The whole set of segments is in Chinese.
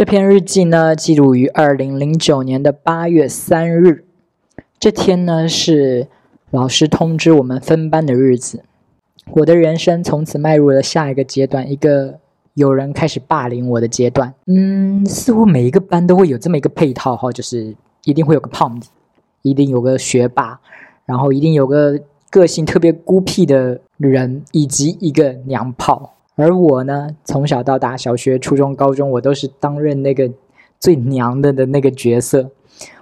这篇日记呢，记录于二零零九年的八月三日。这天呢，是老师通知我们分班的日子。我的人生从此迈入了下一个阶段，一个有人开始霸凌我的阶段。嗯，似乎每一个班都会有这么一个配套哈，就是一定会有个胖子，一定有个学霸，然后一定有个个性特别孤僻的人，以及一个娘炮。而我呢，从小到大，小学、初中、高中，我都是担任那个最娘的的那个角色。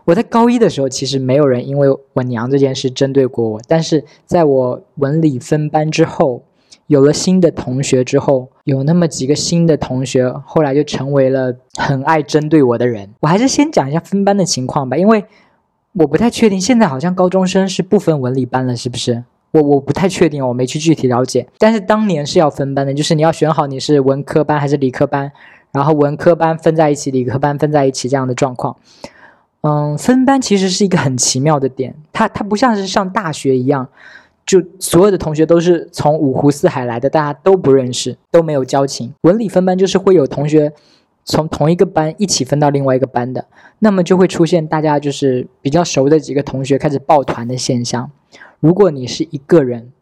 我在高一的时候，其实没有人因为我娘这件事针对过我。但是在我文理分班之后，有了新的同学之后，有那么几个新的同学，后来就成为了很爱针对我的人。我还是先讲一下分班的情况吧，因为我不太确定，现在好像高中生是不分文理班了，是不是？我我不太确定，我没去具体了解。但是当年是要分班的，就是你要选好你是文科班还是理科班，然后文科班分在一起，理科班分在一起这样的状况。嗯，分班其实是一个很奇妙的点，它它不像是上大学一样，就所有的同学都是从五湖四海来的，大家都不认识，都没有交情。文理分班就是会有同学从同一个班一起分到另外一个班的，那么就会出现大家就是比较熟的几个同学开始抱团的现象。如果你是一个人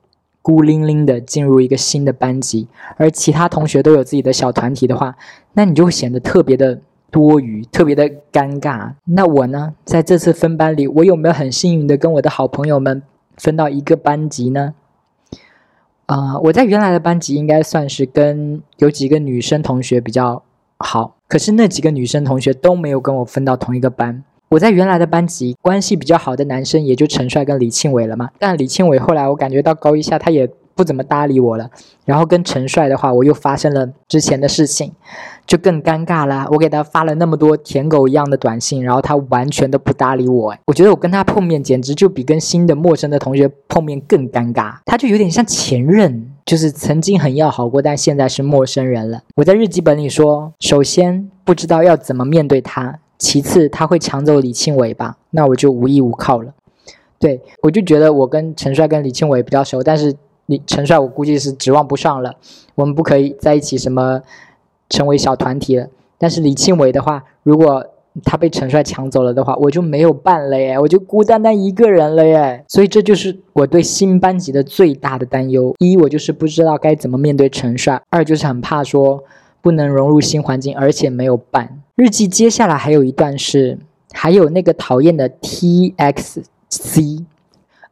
孤零零的进入一个新的班级，而其他同学都有自己的小团体的话，那你就会显得特别的多余，特别的尴尬。那我呢，在这次分班里，我有没有很幸运的跟我的好朋友们分到一个班级呢？啊，我在原来的班级应该算是跟有几个女生同学比较好，可是那几个女生同学都没有跟我分到同一个班。我在原来的班级关系比较好的男生也就陈帅跟李庆伟了嘛，但李庆伟后来我感觉到高一下他也不怎么搭理我了，然后跟陈帅的话我又发生了之前的事情，就更尴尬了。我给他发了那么多舔狗一样的短信，然后他完全都不搭理我。我觉得我跟他碰面简直就比跟新的陌生的同学碰面更尴尬。他就有点像前任，就是曾经很要好过，但现在是陌生人了。我在日记本里说，首先不知道要怎么面对他。其次，他会抢走李庆伟吧？那我就无依无靠了。对我就觉得我跟陈帅跟李庆伟比较熟，但是李陈帅我估计是指望不上了，我们不可以在一起什么成为小团体了。但是李庆伟的话，如果他被陈帅抢走了的话，我就没有伴了耶，我就孤单单一个人了耶。所以这就是我对新班级的最大的担忧：一，我就是不知道该怎么面对陈帅；二，就是很怕说不能融入新环境，而且没有伴。日记接下来还有一段是，还有那个讨厌的 T X C，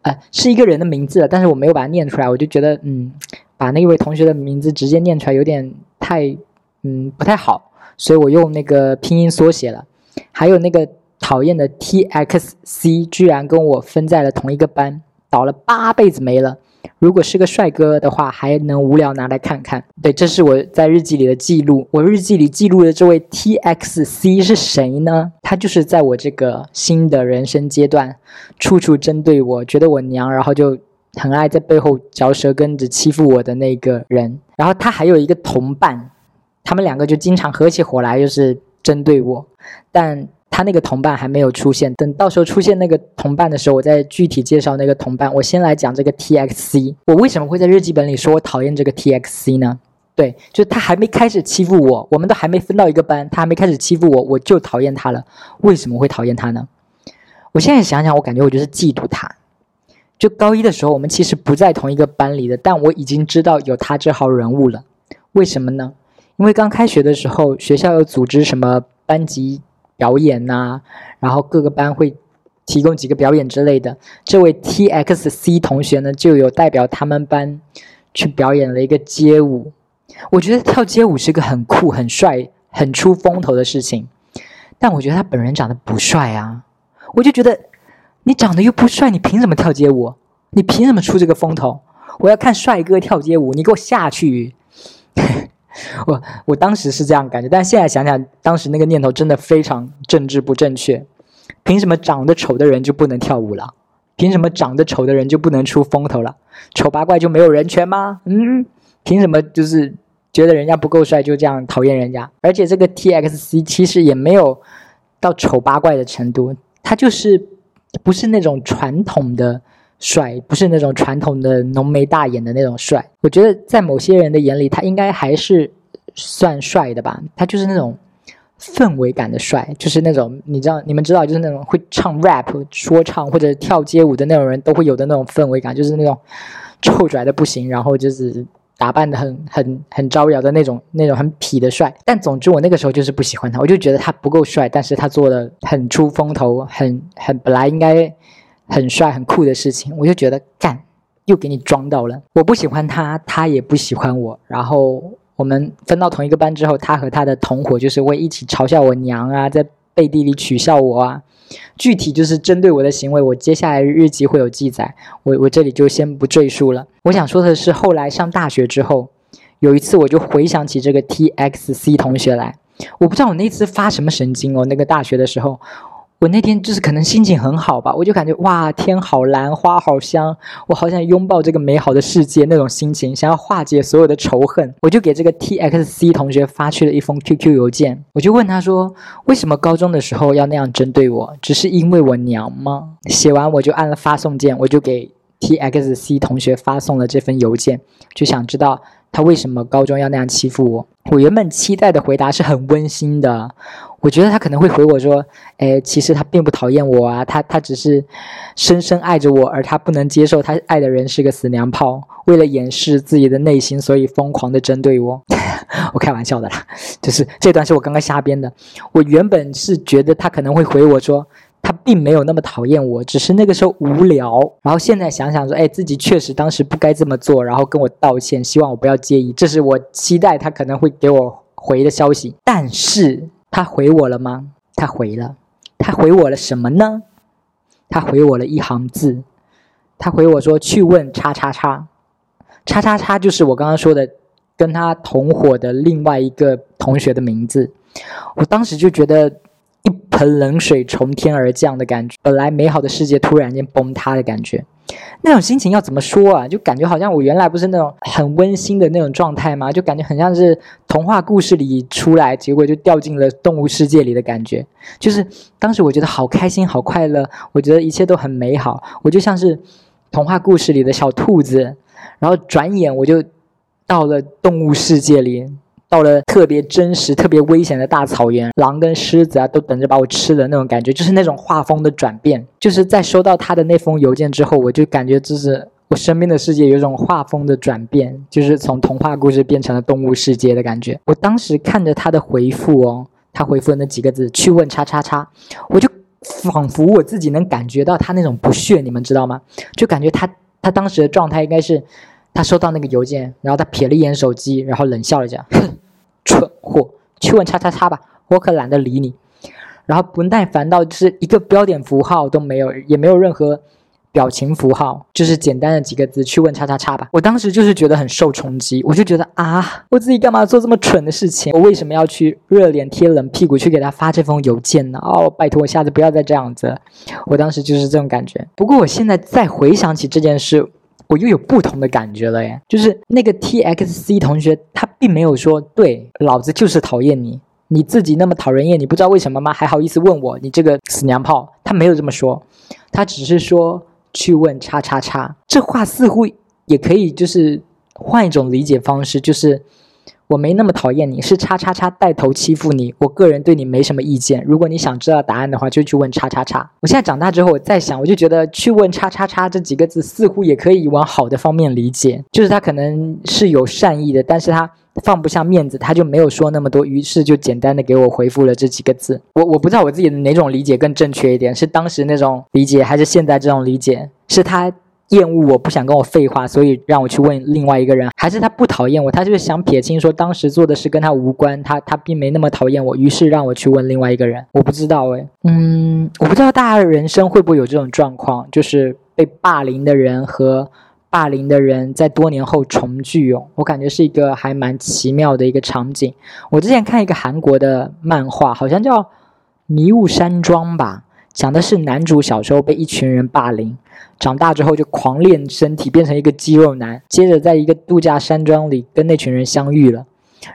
呃，是一个人的名字，但是我没有把它念出来，我就觉得，嗯，把那位同学的名字直接念出来有点太，嗯，不太好，所以我用那个拼音缩写了。还有那个讨厌的 T X C，居然跟我分在了同一个班，倒了八辈子霉了。如果是个帅哥的话，还能无聊拿来看看。对，这是我在日记里的记录。我日记里记录的这位 T X C 是谁呢？他就是在我这个新的人生阶段，处处针对我，觉得我娘，然后就很爱在背后嚼舌根子欺负我的那个人。然后他还有一个同伴，他们两个就经常合起伙来，就是针对我。但他那个同伴还没有出现，等到时候出现那个同伴的时候，我再具体介绍那个同伴。我先来讲这个 T X C。我为什么会在日记本里说我讨厌这个 T X C 呢？对，就是他还没开始欺负我，我们都还没分到一个班，他还没开始欺负我，我就讨厌他了。为什么会讨厌他呢？我现在想想，我感觉我就是嫉妒他。就高一的时候，我们其实不在同一个班里的，但我已经知道有他这号人物了。为什么呢？因为刚开学的时候，学校有组织什么班级。表演呐，然后各个班会提供几个表演之类的。这位 T X C 同学呢，就有代表他们班去表演了一个街舞。我觉得跳街舞是个很酷、很帅、很出风头的事情，但我觉得他本人长得不帅啊。我就觉得你长得又不帅，你凭什么跳街舞？你凭什么出这个风头？我要看帅哥跳街舞，你给我下去！我我当时是这样感觉，但现在想想，当时那个念头真的非常政治不正确。凭什么长得丑的人就不能跳舞了？凭什么长得丑的人就不能出风头了？丑八怪就没有人权吗？嗯，凭什么就是觉得人家不够帅就这样讨厌人家？而且这个 T X C 其实也没有到丑八怪的程度，他就是不是那种传统的。帅不是那种传统的浓眉大眼的那种帅，我觉得在某些人的眼里，他应该还是算帅的吧。他就是那种氛围感的帅，就是那种你知道你们知道，就是那种会唱 rap 说唱或者跳街舞的那种人都会有的那种氛围感，就是那种臭拽的不行，然后就是打扮的很很很招摇的那种那种很痞的帅。但总之我那个时候就是不喜欢他，我就觉得他不够帅，但是他做的很出风头，很很本来应该很帅很酷的事情，我就觉得干又给你装到了。我不喜欢他，他也不喜欢我，然后。我们分到同一个班之后，他和他的同伙就是会一起嘲笑我娘啊，在背地里取笑我啊。具体就是针对我的行为，我接下来日记会有记载，我我这里就先不赘述了。我想说的是，后来上大学之后，有一次我就回想起这个 T X C 同学来，我不知道我那次发什么神经哦，那个大学的时候。我那天就是可能心情很好吧，我就感觉哇，天好蓝，花好香，我好想拥抱这个美好的世界那种心情，想要化解所有的仇恨，我就给这个 T X C 同学发去了一封 Q Q 邮件，我就问他说，为什么高中的时候要那样针对我？只是因为我娘吗？写完我就按了发送键，我就给 T X C 同学发送了这份邮件，就想知道他为什么高中要那样欺负我。我原本期待的回答是很温馨的。我觉得他可能会回我说：“哎，其实他并不讨厌我啊，他他只是深深爱着我，而他不能接受他爱的人是个死娘炮，为了掩饰自己的内心，所以疯狂的针对我。”我开玩笑的啦，就是这段是我刚刚瞎编的。我原本是觉得他可能会回我说，他并没有那么讨厌我，只是那个时候无聊。然后现在想想说，哎，自己确实当时不该这么做，然后跟我道歉，希望我不要介意。这是我期待他可能会给我回的消息，但是。他回我了吗？他回了，他回我了什么呢？他回我了一行字，他回我说：“去问叉叉叉，叉叉叉就是我刚刚说的跟他同伙的另外一个同学的名字。”我当时就觉得盆冷水从天而降的感觉，本来美好的世界突然间崩塌的感觉。那种心情要怎么说啊？就感觉好像我原来不是那种很温馨的那种状态吗？就感觉很像是童话故事里出来，结果就掉进了动物世界里的感觉。就是当时我觉得好开心、好快乐，我觉得一切都很美好，我就像是童话故事里的小兔子，然后转眼我就到了动物世界里。到了特别真实、特别危险的大草原，狼跟狮子啊都等着把我吃的那种感觉，就是那种画风的转变。就是在收到他的那封邮件之后，我就感觉就是我身边的世界有一种画风的转变，就是从童话故事变成了动物世界的感觉。我当时看着他的回复哦，他回复的那几个字“去问叉叉叉”，我就仿佛我自己能感觉到他那种不屑，你们知道吗？就感觉他他当时的状态应该是，他收到那个邮件，然后他瞥了一眼手机，然后冷笑了一下，哼。蠢货，去问叉叉叉吧，我可懒得理你。然后不耐烦到就是一个标点符号都没有，也没有任何表情符号，就是简单的几个字，去问叉叉叉吧。我当时就是觉得很受冲击，我就觉得啊，我自己干嘛做这么蠢的事情？我为什么要去热脸贴冷屁股去给他发这封邮件呢？哦，拜托，我下次不要再这样子。我当时就是这种感觉。不过我现在再回想起这件事。我又有不同的感觉了耶，就是那个 T X C 同学，他并没有说对，老子就是讨厌你，你自己那么讨人厌，你不知道为什么吗？还好意思问我，你这个死娘炮，他没有这么说，他只是说去问叉叉叉，这话似乎也可以就是换一种理解方式，就是。我没那么讨厌你，是叉叉叉带头欺负你。我个人对你没什么意见。如果你想知道答案的话，就去问叉叉叉。我现在长大之后，我在想，我就觉得去问叉叉叉这几个字，似乎也可以往好的方面理解。就是他可能是有善意的，但是他放不下面子，他就没有说那么多，于是就简单的给我回复了这几个字。我我不知道我自己的哪种理解更正确一点，是当时那种理解，还是现在这种理解？是他。厌恶我不想跟我废话，所以让我去问另外一个人，还是他不讨厌我，他就是想撇清说当时做的事跟他无关，他他并没那么讨厌我，于是让我去问另外一个人。我不知道诶，嗯，我不知道大家的人生会不会有这种状况，就是被霸凌的人和霸凌的人在多年后重聚哦，我感觉是一个还蛮奇妙的一个场景。我之前看一个韩国的漫画，好像叫《迷雾山庄》吧。讲的是男主小时候被一群人霸凌，长大之后就狂练身体，变成一个肌肉男。接着在一个度假山庄里跟那群人相遇了，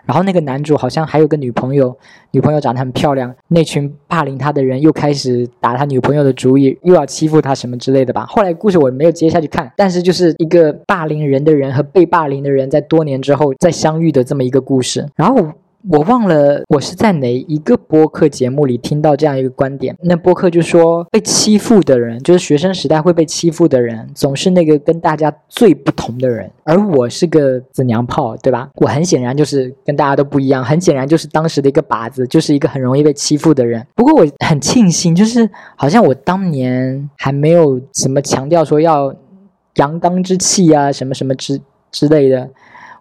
然后那个男主好像还有个女朋友，女朋友长得很漂亮。那群霸凌他的人又开始打他女朋友的主意，又要欺负他什么之类的吧。后来故事我没有接下去看，但是就是一个霸凌人的人和被霸凌的人在多年之后再相遇的这么一个故事。然后我忘了我是在哪一个播客节目里听到这样一个观点。那播客就说，被欺负的人，就是学生时代会被欺负的人，总是那个跟大家最不同的人。而我是个子娘炮，对吧？我很显然就是跟大家都不一样，很显然就是当时的一个靶子，就是一个很容易被欺负的人。不过我很庆幸，就是好像我当年还没有什么强调说要阳刚之气啊，什么什么之之类的。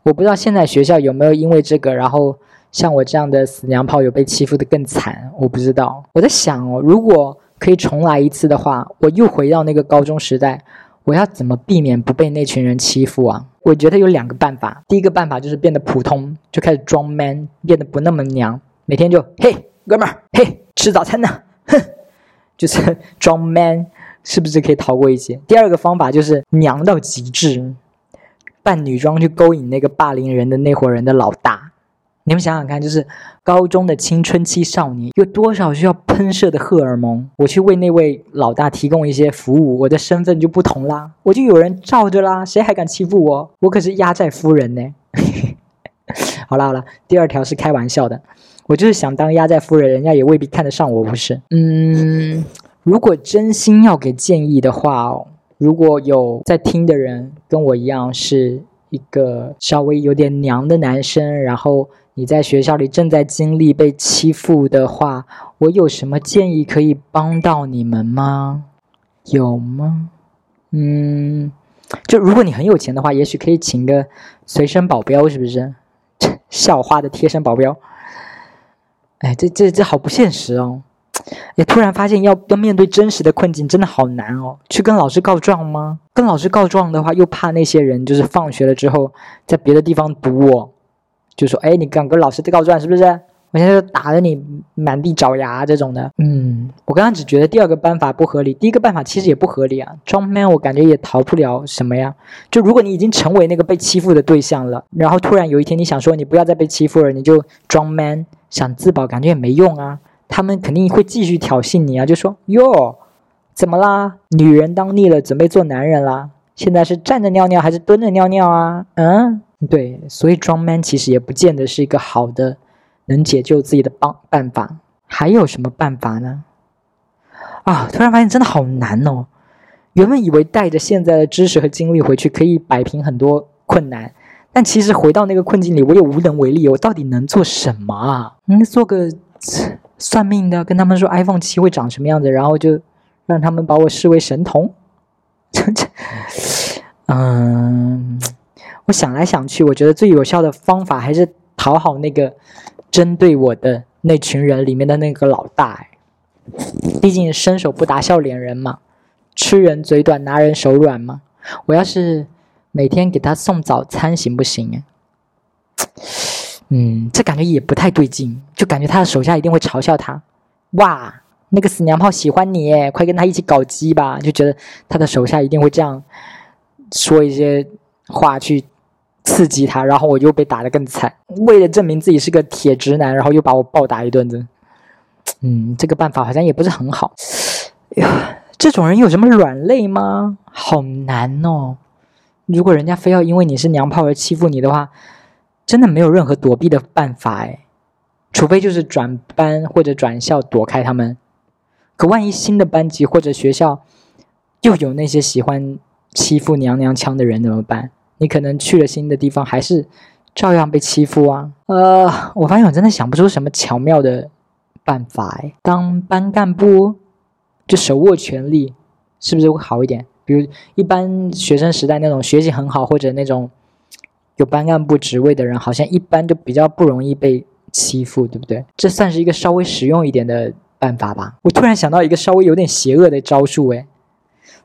我不知道现在学校有没有因为这个，然后。像我这样的死娘炮有被欺负的更惨，我不知道。我在想哦，如果可以重来一次的话，我又回到那个高中时代，我要怎么避免不被那群人欺负啊？我觉得有两个办法。第一个办法就是变得普通，就开始装 man，变得不那么娘，每天就嘿哥们儿，嘿吃早餐呢，哼，就是 装 man，是不是可以逃过一劫？第二个方法就是娘到极致，扮女装去勾引那个霸凌人的那伙人的老大。你们想想看，就是高中的青春期少年，有多少需要喷射的荷尔蒙？我去为那位老大提供一些服务，我的身份就不同啦，我就有人罩着啦，谁还敢欺负我？我可是压寨夫人呢！好了好了，第二条是开玩笑的，我就是想当压寨夫人，人家也未必看得上我，不是？嗯，如果真心要给建议的话哦，如果有在听的人跟我一样是一个稍微有点娘的男生，然后。你在学校里正在经历被欺负的话，我有什么建议可以帮到你们吗？有吗？嗯，就如果你很有钱的话，也许可以请个随身保镖，是不是？校花的贴身保镖。哎，这这这好不现实哦！也突然发现要要面对真实的困境，真的好难哦。去跟老师告状吗？跟老师告状的话，又怕那些人就是放学了之后在别的地方堵我。就说，哎，你敢跟老师告状是不是？我现在就打得你满地找牙这种的。嗯，我刚刚只觉得第二个办法不合理，第一个办法其实也不合理啊。装 man 我感觉也逃不了什么呀。就如果你已经成为那个被欺负的对象了，然后突然有一天你想说你不要再被欺负了，你就装 man 想自保，感觉也没用啊。他们肯定会继续挑衅你啊，就说哟，怎么啦？女人当腻了，准备做男人啦？现在是站着尿尿还是蹲着尿尿啊？嗯。对，所以装 man 其实也不见得是一个好的能解救自己的帮办法。还有什么办法呢？啊，突然发现真的好难哦。原本以为带着现在的知识和经历回去可以摆平很多困难，但其实回到那个困境里，我也无能为力。我到底能做什么啊？嗯，做个算命的，跟他们说 iPhone 七会长什么样子，然后就让他们把我视为神童。嗯。我想来想去，我觉得最有效的方法还是讨好那个针对我的那群人里面的那个老大。毕竟伸手不打笑脸人嘛，吃人嘴短，拿人手软嘛。我要是每天给他送早餐行不行？嗯，这感觉也不太对劲，就感觉他的手下一定会嘲笑他。哇，那个死娘炮喜欢你，快跟他一起搞基吧！就觉得他的手下一定会这样说一些话去。刺激他，然后我又被打得更惨。为了证明自己是个铁直男，然后又把我暴打一顿子。嗯，这个办法好像也不是很好。呀，这种人有什么软肋吗？好难哦。如果人家非要因为你是娘炮而欺负你的话，真的没有任何躲避的办法哎。除非就是转班或者转校躲开他们。可万一新的班级或者学校又有那些喜欢欺负娘娘腔的人怎么办？你可能去了新的地方，还是照样被欺负啊！呃，我发现我真的想不出什么巧妙的办法哎。当班干部就手握权力，是不是会好一点？比如一般学生时代那种学习很好或者那种有班干部职位的人，好像一般就比较不容易被欺负，对不对？这算是一个稍微实用一点的办法吧。我突然想到一个稍微有点邪恶的招数哎，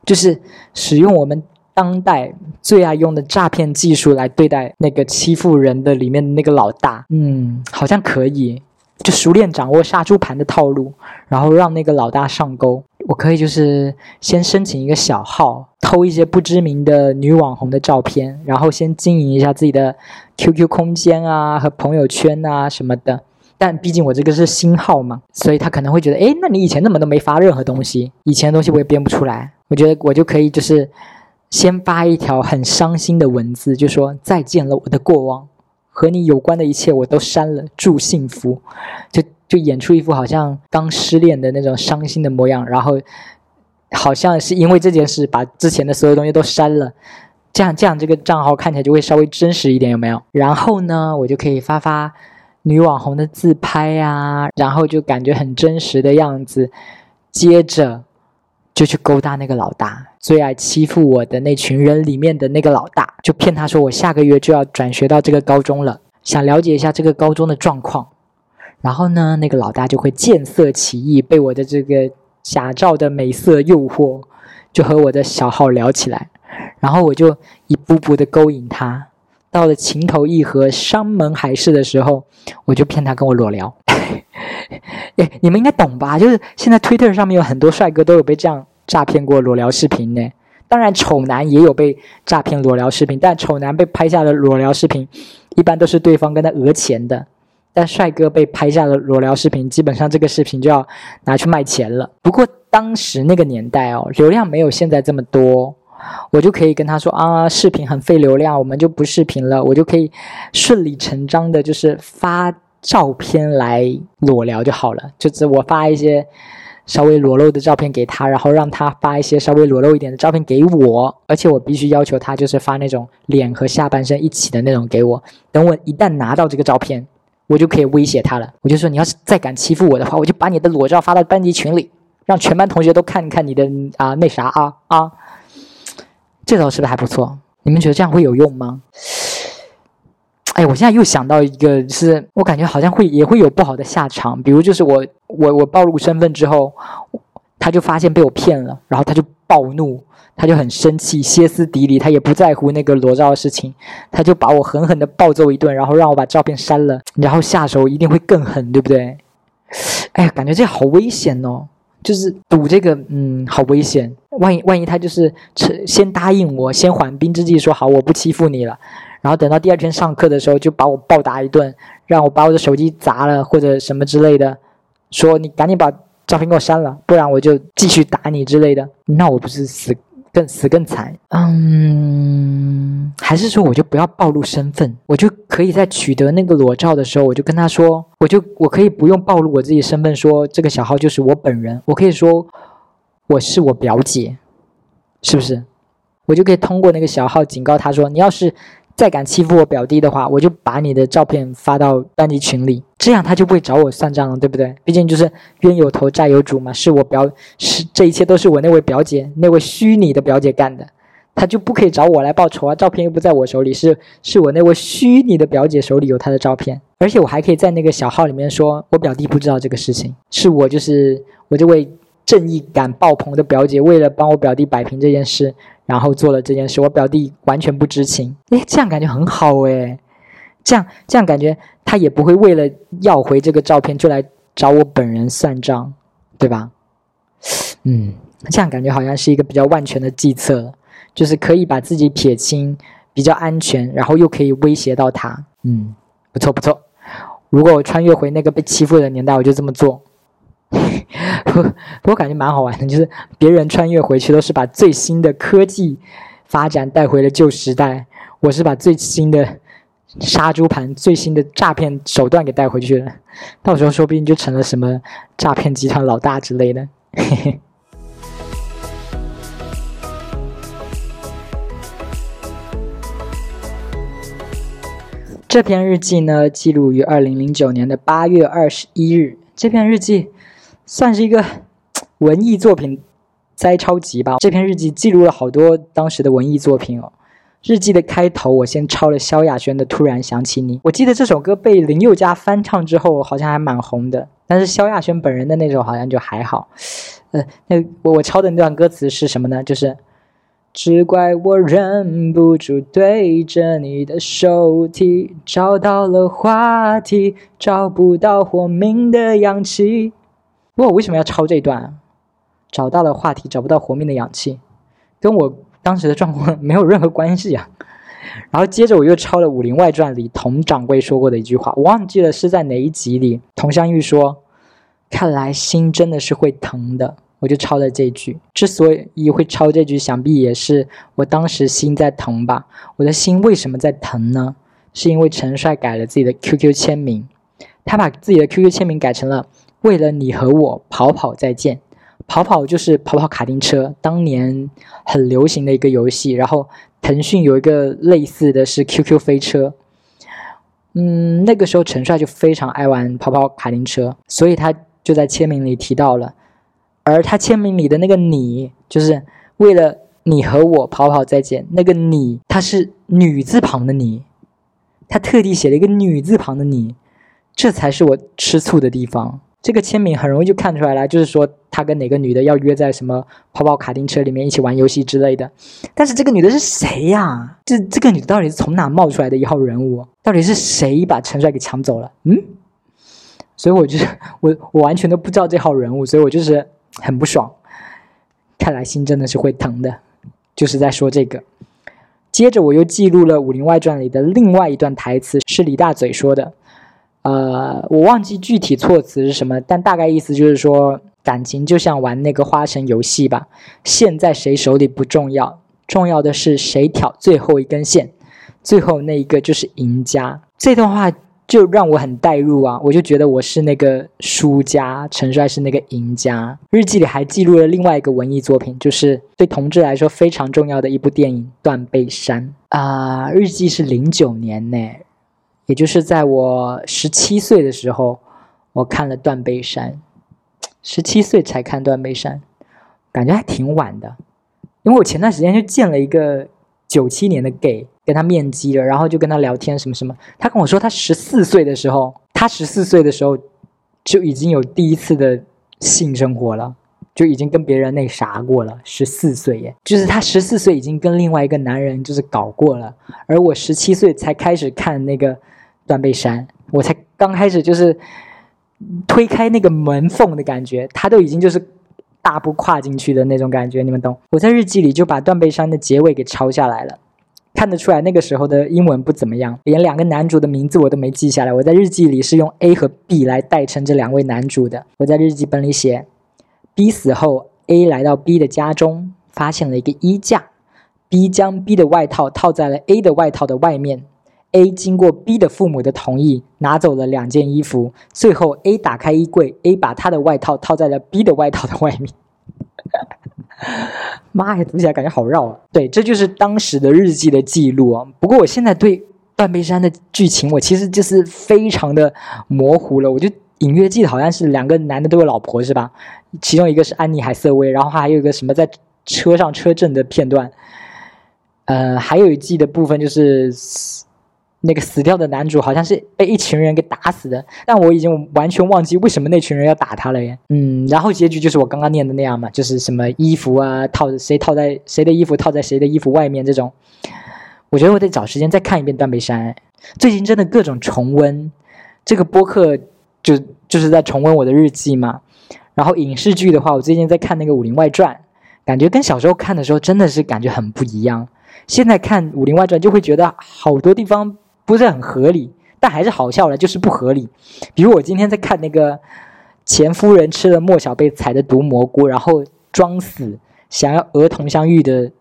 就是使用我们。当代最爱用的诈骗技术来对待那个欺负人的里面的那个老大，嗯，好像可以，就熟练掌握杀猪盘的套路，然后让那个老大上钩。我可以就是先申请一个小号，偷一些不知名的女网红的照片，然后先经营一下自己的 QQ 空间啊和朋友圈啊什么的。但毕竟我这个是新号嘛，所以他可能会觉得，哎，那你以前怎么都没发任何东西？以前的东西我也编不出来。我觉得我就可以就是。先发一条很伤心的文字，就说再见了我的过往，和你有关的一切我都删了，祝幸福。就就演出一副好像刚失恋的那种伤心的模样，然后好像是因为这件事把之前的所有东西都删了，这样这样这个账号看起来就会稍微真实一点，有没有？然后呢，我就可以发发女网红的自拍呀，然后就感觉很真实的样子，接着。就去勾搭那个老大，最爱欺负我的那群人里面的那个老大，就骗他说我下个月就要转学到这个高中了，想了解一下这个高中的状况。然后呢，那个老大就会见色起意，被我的这个假照的美色诱惑，就和我的小号聊起来。然后我就一步步的勾引他，到了情投意合、山盟海誓的时候，我就骗他跟我裸聊。哎，你们应该懂吧？就是现在 Twitter 上面有很多帅哥都有被这样诈骗过裸聊视频呢。当然，丑男也有被诈骗裸聊视频，但丑男被拍下的裸聊视频，一般都是对方跟他讹钱的。但帅哥被拍下的裸聊视频，基本上这个视频就要拿去卖钱了。不过当时那个年代哦，流量没有现在这么多，我就可以跟他说啊，视频很费流量，我们就不视频了，我就可以顺理成章的，就是发。照片来裸聊就好了，就是我发一些稍微裸露的照片给他，然后让他发一些稍微裸露一点的照片给我，而且我必须要求他就是发那种脸和下半身一起的那种给我。等我一旦拿到这个照片，我就可以威胁他了。我就说你要是再敢欺负我的话，我就把你的裸照发到班级群里，让全班同学都看看你的啊那啥啊啊。这招是不是还不错？你们觉得这样会有用吗？哎，我现在又想到一个，是我感觉好像会也会有不好的下场。比如，就是我我我暴露身份之后，他就发现被我骗了，然后他就暴怒，他就很生气，歇斯底里，他也不在乎那个裸照的事情，他就把我狠狠的暴揍一顿，然后让我把照片删了，然后下手一定会更狠，对不对？哎呀，感觉这好危险哦，就是赌这个，嗯，好危险。万一万一他就是先答应我，先缓兵之计，说好我不欺负你了。然后等到第二天上课的时候，就把我暴打一顿，让我把我的手机砸了或者什么之类的，说你赶紧把照片给我删了，不然我就继续打你之类的。那我不是死更死更惨？嗯，还是说我就不要暴露身份，我就可以在取得那个裸照的时候，我就跟他说，我就我可以不用暴露我自己身份，说这个小号就是我本人，我可以说我是我表姐，是不是？我就可以通过那个小号警告他说，你要是。再敢欺负我表弟的话，我就把你的照片发到班级群里，这样他就不会找我算账了，对不对？毕竟就是冤有头债有主嘛，是我表是这一切都是我那位表姐那位虚拟的表姐干的，他就不可以找我来报仇啊！照片又不在我手里，是是我那位虚拟的表姐手里有他的照片，而且我还可以在那个小号里面说，我表弟不知道这个事情，是我就是我这位正义感爆棚的表姐，为了帮我表弟摆平这件事。然后做了这件事，我表弟完全不知情。哎，这样感觉很好哎，这样这样感觉他也不会为了要回这个照片就来找我本人算账，对吧？嗯，这样感觉好像是一个比较万全的计策，就是可以把自己撇清，比较安全，然后又可以威胁到他。嗯，不错不错。如果我穿越回那个被欺负的年代，我就这么做。我感觉蛮好玩的，就是别人穿越回去都是把最新的科技发展带回了旧时代，我是把最新的杀猪盘、最新的诈骗手段给带回去了。到时候说不定就成了什么诈骗集团老大之类的。嘿嘿。这篇日记呢，记录于二零零九年的八月二十一日。这篇日记。算是一个 文艺作品摘抄集吧。这篇日记记录了好多当时的文艺作品哦。日记的开头，我先抄了萧亚轩的《突然想起你》。我记得这首歌被林宥嘉翻唱之后，好像还蛮红的。但是萧亚轩本人的那首好像就还好。呃，那我我抄的那段歌词是什么呢？就是只怪我忍不住对着你的手提，找到了话题，找不到活命的氧气。不过我为什么要抄这一段？找到了话题，找不到活命的氧气，跟我当时的状况没有任何关系啊。然后接着我又抄了《武林外传》里佟掌柜说过的一句话，我忘记了是在哪一集里。佟湘玉说：“看来心真的是会疼的。”我就抄了这句。之所以会抄这句，想必也是我当时心在疼吧。我的心为什么在疼呢？是因为陈帅改了自己的 QQ 签名，他把自己的 QQ 签名改成了“为了你和我跑跑再见”。跑跑就是跑跑卡丁车，当年很流行的一个游戏。然后腾讯有一个类似的是 QQ 飞车。嗯，那个时候陈帅就非常爱玩跑跑卡丁车，所以他就在签名里提到了。而他签名里的那个“你”，就是为了你和我跑跑再见。那个“你”，他是女字旁的“你”，他特地写了一个女字旁的“你”，这才是我吃醋的地方。这个签名很容易就看出来了，就是说他跟哪个女的要约在什么跑跑卡丁车里面一起玩游戏之类的。但是这个女的是谁呀？这这个女的到底是从哪冒出来的一号人物？到底是谁把陈帅给抢走了？嗯，所以我就是我我完全都不知道这号人物，所以我就是很不爽。看来心真的是会疼的，就是在说这个。接着我又记录了《武林外传》里的另外一段台词，是李大嘴说的。呃，我忘记具体措辞是什么，但大概意思就是说，感情就像玩那个花神游戏吧，线在谁手里不重要，重要的是谁挑最后一根线，最后那一个就是赢家。这段话就让我很代入啊，我就觉得我是那个输家，陈帅是那个赢家。日记里还记录了另外一个文艺作品，就是对同志来说非常重要的一部电影《断背山》啊。日记是零九年呢。也就是在我十七岁的时候，我看了《断背山》，十七岁才看《断背山》，感觉还挺晚的。因为我前段时间就见了一个九七年的 gay，跟他面基了，然后就跟他聊天什么什么。他跟我说，他十四岁的时候，他十四岁的时候就已经有第一次的性生活了，就已经跟别人那啥过了。十四岁耶，就是他十四岁已经跟另外一个男人就是搞过了，而我十七岁才开始看那个。断背山，我才刚开始就是推开那个门缝的感觉，他都已经就是大步跨进去的那种感觉，你们懂？我在日记里就把断背山的结尾给抄下来了，看得出来那个时候的英文不怎么样，连两个男主的名字我都没记下来。我在日记里是用 A 和 B 来代称这两位男主的。我在日记本里写：B 死后，A 来到 B 的家中，发现了一个衣架，B 将 B 的外套套在了 A 的外套的外面。A 经过 B 的父母的同意，拿走了两件衣服。最后，A 打开衣柜，A 把他的外套套在了 B 的外套的外面。妈呀，读起来感觉好绕啊！对，这就是当时的日记的记录啊。不过我现在对断背山的剧情，我其实就是非常的模糊了。我就隐约记得好像是两个男的都有老婆，是吧？其中一个是安妮海瑟薇，然后还有一个什么在车上车震的片段。呃，还有一季的部分就是。那个死掉的男主好像是被一群人给打死的，但我已经完全忘记为什么那群人要打他了耶。嗯，然后结局就是我刚刚念的那样嘛，就是什么衣服啊套谁套在谁的衣服套在谁的衣服外面这种。我觉得我得找时间再看一遍《断背山》，最近真的各种重温。这个播客就就是在重温我的日记嘛。然后影视剧的话，我最近在看那个《武林外传》，感觉跟小时候看的时候真的是感觉很不一样。现在看《武林外传》就会觉得好多地方。不是很合理，但还是好笑了，就是不合理。比如我今天在看那个钱夫人吃了莫小贝采的毒蘑菇，然后装死想要讹佟湘玉的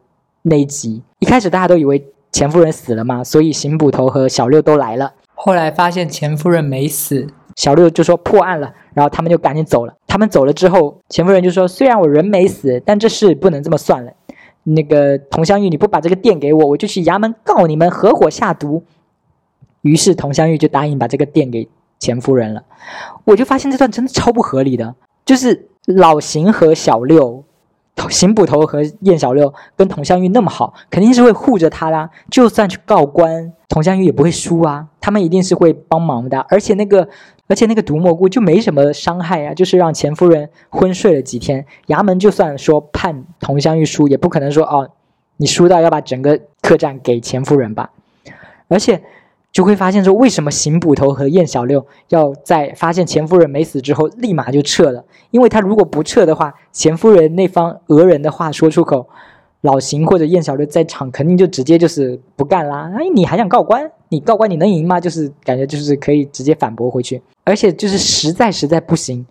那一集。一开始大家都以为钱夫人死了嘛，所以邢捕头和小六都来了。后来发现钱夫人没死，小六就说破案了，然后他们就赶紧走了。他们走了之后，钱夫人就说：“虽然我人没死，但这事不能这么算了。那个佟湘玉，你不把这个店给我，我就去衙门告你们合伙下毒。”于是佟湘玉就答应把这个店给钱夫人了，我就发现这段真的超不合理的，就是老邢和小六，邢捕头和燕小六跟佟湘玉那么好，肯定是会护着他啦。就算去告官，佟湘玉也不会输啊，他们一定是会帮忙的。而且那个，而且那个毒蘑菇就没什么伤害啊，就是让钱夫人昏睡了几天。衙门就算说判佟湘玉输，也不可能说哦，你输到要把整个客栈给钱夫人吧，而且。就会发现说，为什么邢捕头和燕小六要在发现钱夫人没死之后立马就撤了？因为他如果不撤的话，钱夫人那方讹人的话说出口，老邢或者燕小六在场肯定就直接就是不干啦。哎，你还想告官？你告官你能赢吗？就是感觉就是可以直接反驳回去，而且就是实在实在不行，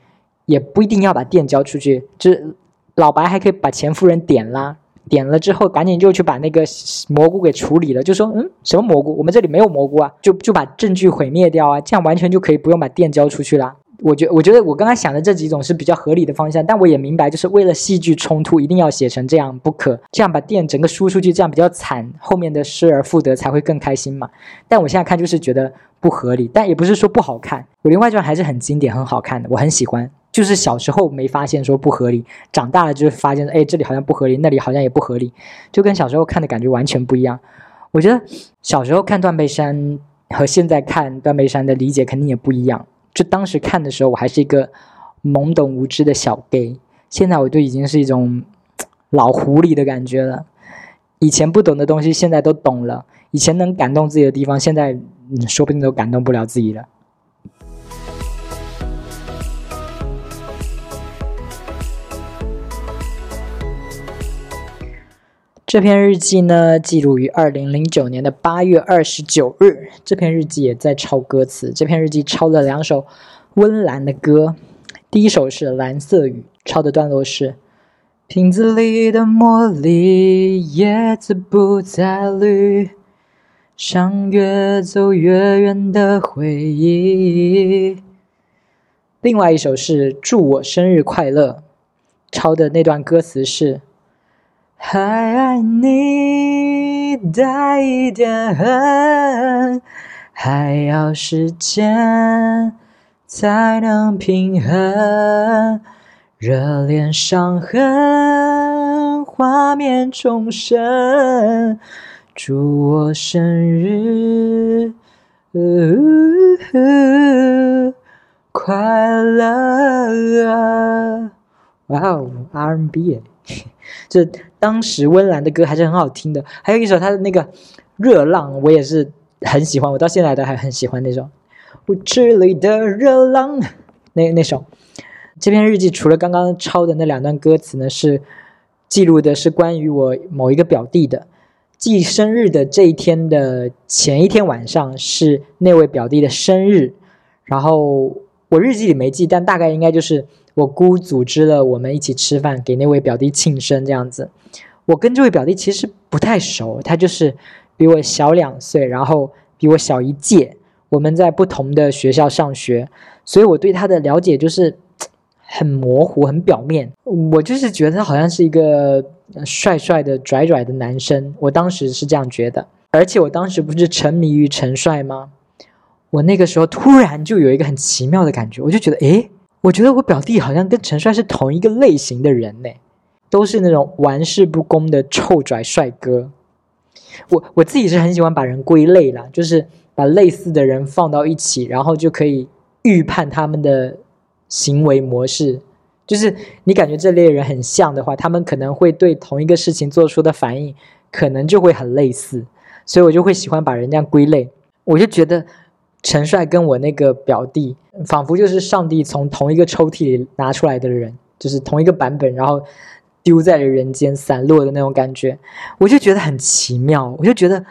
也不一定要把店交出去，就是老白还可以把钱夫人点啦。点了之后，赶紧就去把那个蘑菇给处理了，就说嗯，什么蘑菇？我们这里没有蘑菇啊，就就把证据毁灭掉啊，这样完全就可以不用把店交出去啦。我觉我觉得我刚刚想的这几种是比较合理的方向，但我也明白，就是为了戏剧冲突，一定要写成这样不可，这样把电整个输出去，这样比较惨，后面的失而复得才会更开心嘛。但我现在看就是觉得不合理，但也不是说不好看，《武林外传》还是很经典、很好看的，我很喜欢。就是小时候没发现说不合理，长大了就发现，哎，这里好像不合理，那里好像也不合理，就跟小时候看的感觉完全不一样。我觉得小时候看《断背山》和现在看《断背山》的理解肯定也不一样。就当时看的时候，我还是一个懵懂无知的小 gay，现在我就已经是一种老狐狸的感觉了。以前不懂的东西，现在都懂了；以前能感动自己的地方，现在说不定都感动不了自己了。这篇日记呢，记录于二零零九年的八月二十九日。这篇日记也在抄歌词。这篇日记抄了两首温岚的歌，第一首是《蓝色雨》，抄的段落是：瓶子里的茉莉叶子不再绿，像越走越远的回忆。另外一首是《祝我生日快乐》，抄的那段歌词是。还爱你带一点恨，还要时间才能平衡，热恋伤痕画面重生，祝我生日快乐！哇哦，R&B 这当时温岚的歌还是很好听的，还有一首他的那个《热浪》，我也是很喜欢，我到现在都还很喜欢那首《舞池里的热浪》。那那首这篇日记除了刚刚抄的那两段歌词呢，是记录的是关于我某一个表弟的，记生日的这一天的前一天晚上是那位表弟的生日，然后我日记里没记，但大概应该就是。我姑组织了我们一起吃饭，给那位表弟庆生这样子。我跟这位表弟其实不太熟，他就是比我小两岁，然后比我小一届。我们在不同的学校上学，所以我对他的了解就是很模糊、很表面。我就是觉得他好像是一个帅帅的、拽拽的男生，我当时是这样觉得。而且我当时不是沉迷于陈帅吗？我那个时候突然就有一个很奇妙的感觉，我就觉得，诶。我觉得我表弟好像跟陈帅是同一个类型的人呢，都是那种玩世不恭的臭拽帅哥。我我自己是很喜欢把人归类啦，就是把类似的人放到一起，然后就可以预判他们的行为模式。就是你感觉这类人很像的话，他们可能会对同一个事情做出的反应，可能就会很类似。所以我就会喜欢把人这样归类。我就觉得。陈帅跟我那个表弟，仿佛就是上帝从同一个抽屉里拿出来的人，就是同一个版本，然后丢在了人间，散落的那种感觉，我就觉得很奇妙。我就觉得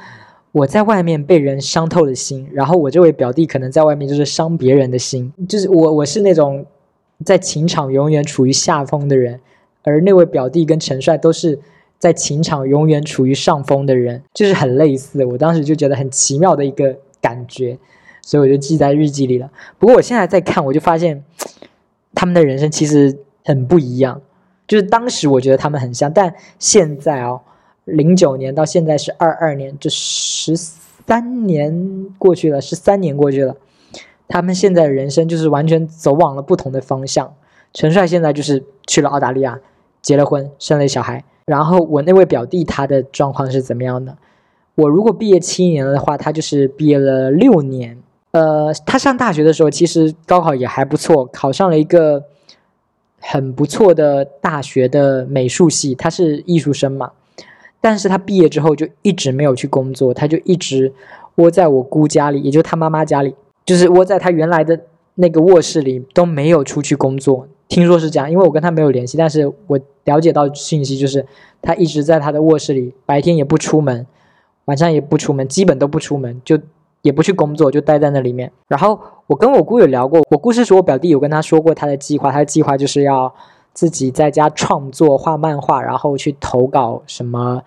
我在外面被人伤透了心，然后我这位表弟可能在外面就是伤别人的心，就是我我是那种在情场永远处于下风的人，而那位表弟跟陈帅都是在情场永远处于上风的人，就是很类似。我当时就觉得很奇妙的一个感觉。所以我就记在日记里了。不过我现在在看，我就发现 他们的人生其实很不一样。就是当时我觉得他们很像，但现在哦，零九年到现在是二二年，这十三年过去了，十三年过去了，他们现在的人生就是完全走往了不同的方向。陈帅现在就是去了澳大利亚，结了婚，生了小孩。然后我那位表弟他的状况是怎么样的？我如果毕业七年了的话，他就是毕业了六年。呃，他上大学的时候其实高考也还不错，考上了一个很不错的大学的美术系，他是艺术生嘛。但是他毕业之后就一直没有去工作，他就一直窝在我姑家里，也就他妈妈家里，就是窝在他原来的那个卧室里，都没有出去工作。听说是这样，因为我跟他没有联系，但是我了解到信息就是他一直在他的卧室里，白天也不出门，晚上也不出门，基本都不出门，就。也不去工作，就待在那里面。然后我跟我姑有聊过，我姑是说我表弟有跟他说过他的计划，他的计划就是要自己在家创作画漫画，然后去投稿什么，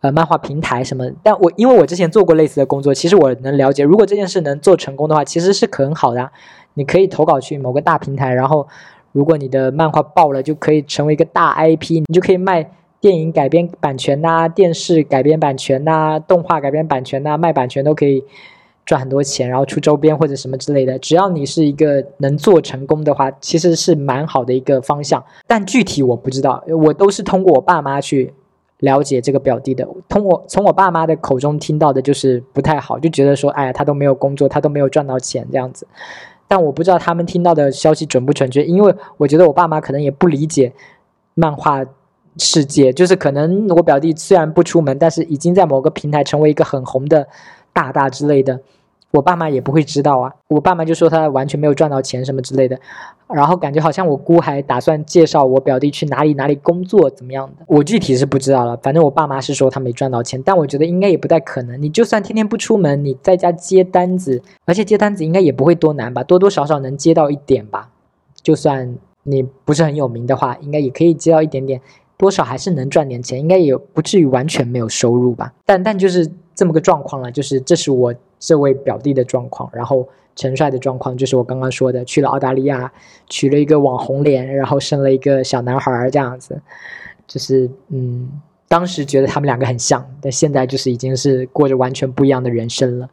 呃，漫画平台什么。但我因为我之前做过类似的工作，其实我能了解，如果这件事能做成功的话，其实是很好的。你可以投稿去某个大平台，然后如果你的漫画爆了，就可以成为一个大 IP，你就可以卖电影改编版权呐、电视改编版权呐、动画改编版权呐，卖版权都可以。赚很多钱，然后出周边或者什么之类的，只要你是一个能做成功的话，其实是蛮好的一个方向。但具体我不知道，我都是通过我爸妈去了解这个表弟的。通过从我爸妈的口中听到的就是不太好，就觉得说，哎呀，他都没有工作，他都没有赚到钱这样子。但我不知道他们听到的消息准不准确，因为我觉得我爸妈可能也不理解漫画世界，就是可能我表弟虽然不出门，但是已经在某个平台成为一个很红的大大之类的。我爸妈也不会知道啊，我爸妈就说他完全没有赚到钱什么之类的，然后感觉好像我姑还打算介绍我表弟去哪里哪里工作怎么样的，我具体是不知道了。反正我爸妈是说他没赚到钱，但我觉得应该也不太可能。你就算天天不出门，你在家接单子，而且接单子应该也不会多难吧，多多少少能接到一点吧。就算你不是很有名的话，应该也可以接到一点点，多少还是能赚点钱，应该也不至于完全没有收入吧。但但就是这么个状况了，就是这是我。这位表弟的状况，然后陈帅的状况就是我刚刚说的，去了澳大利亚，娶了一个网红脸，然后生了一个小男孩这样子，就是嗯，当时觉得他们两个很像，但现在就是已经是过着完全不一样的人生了。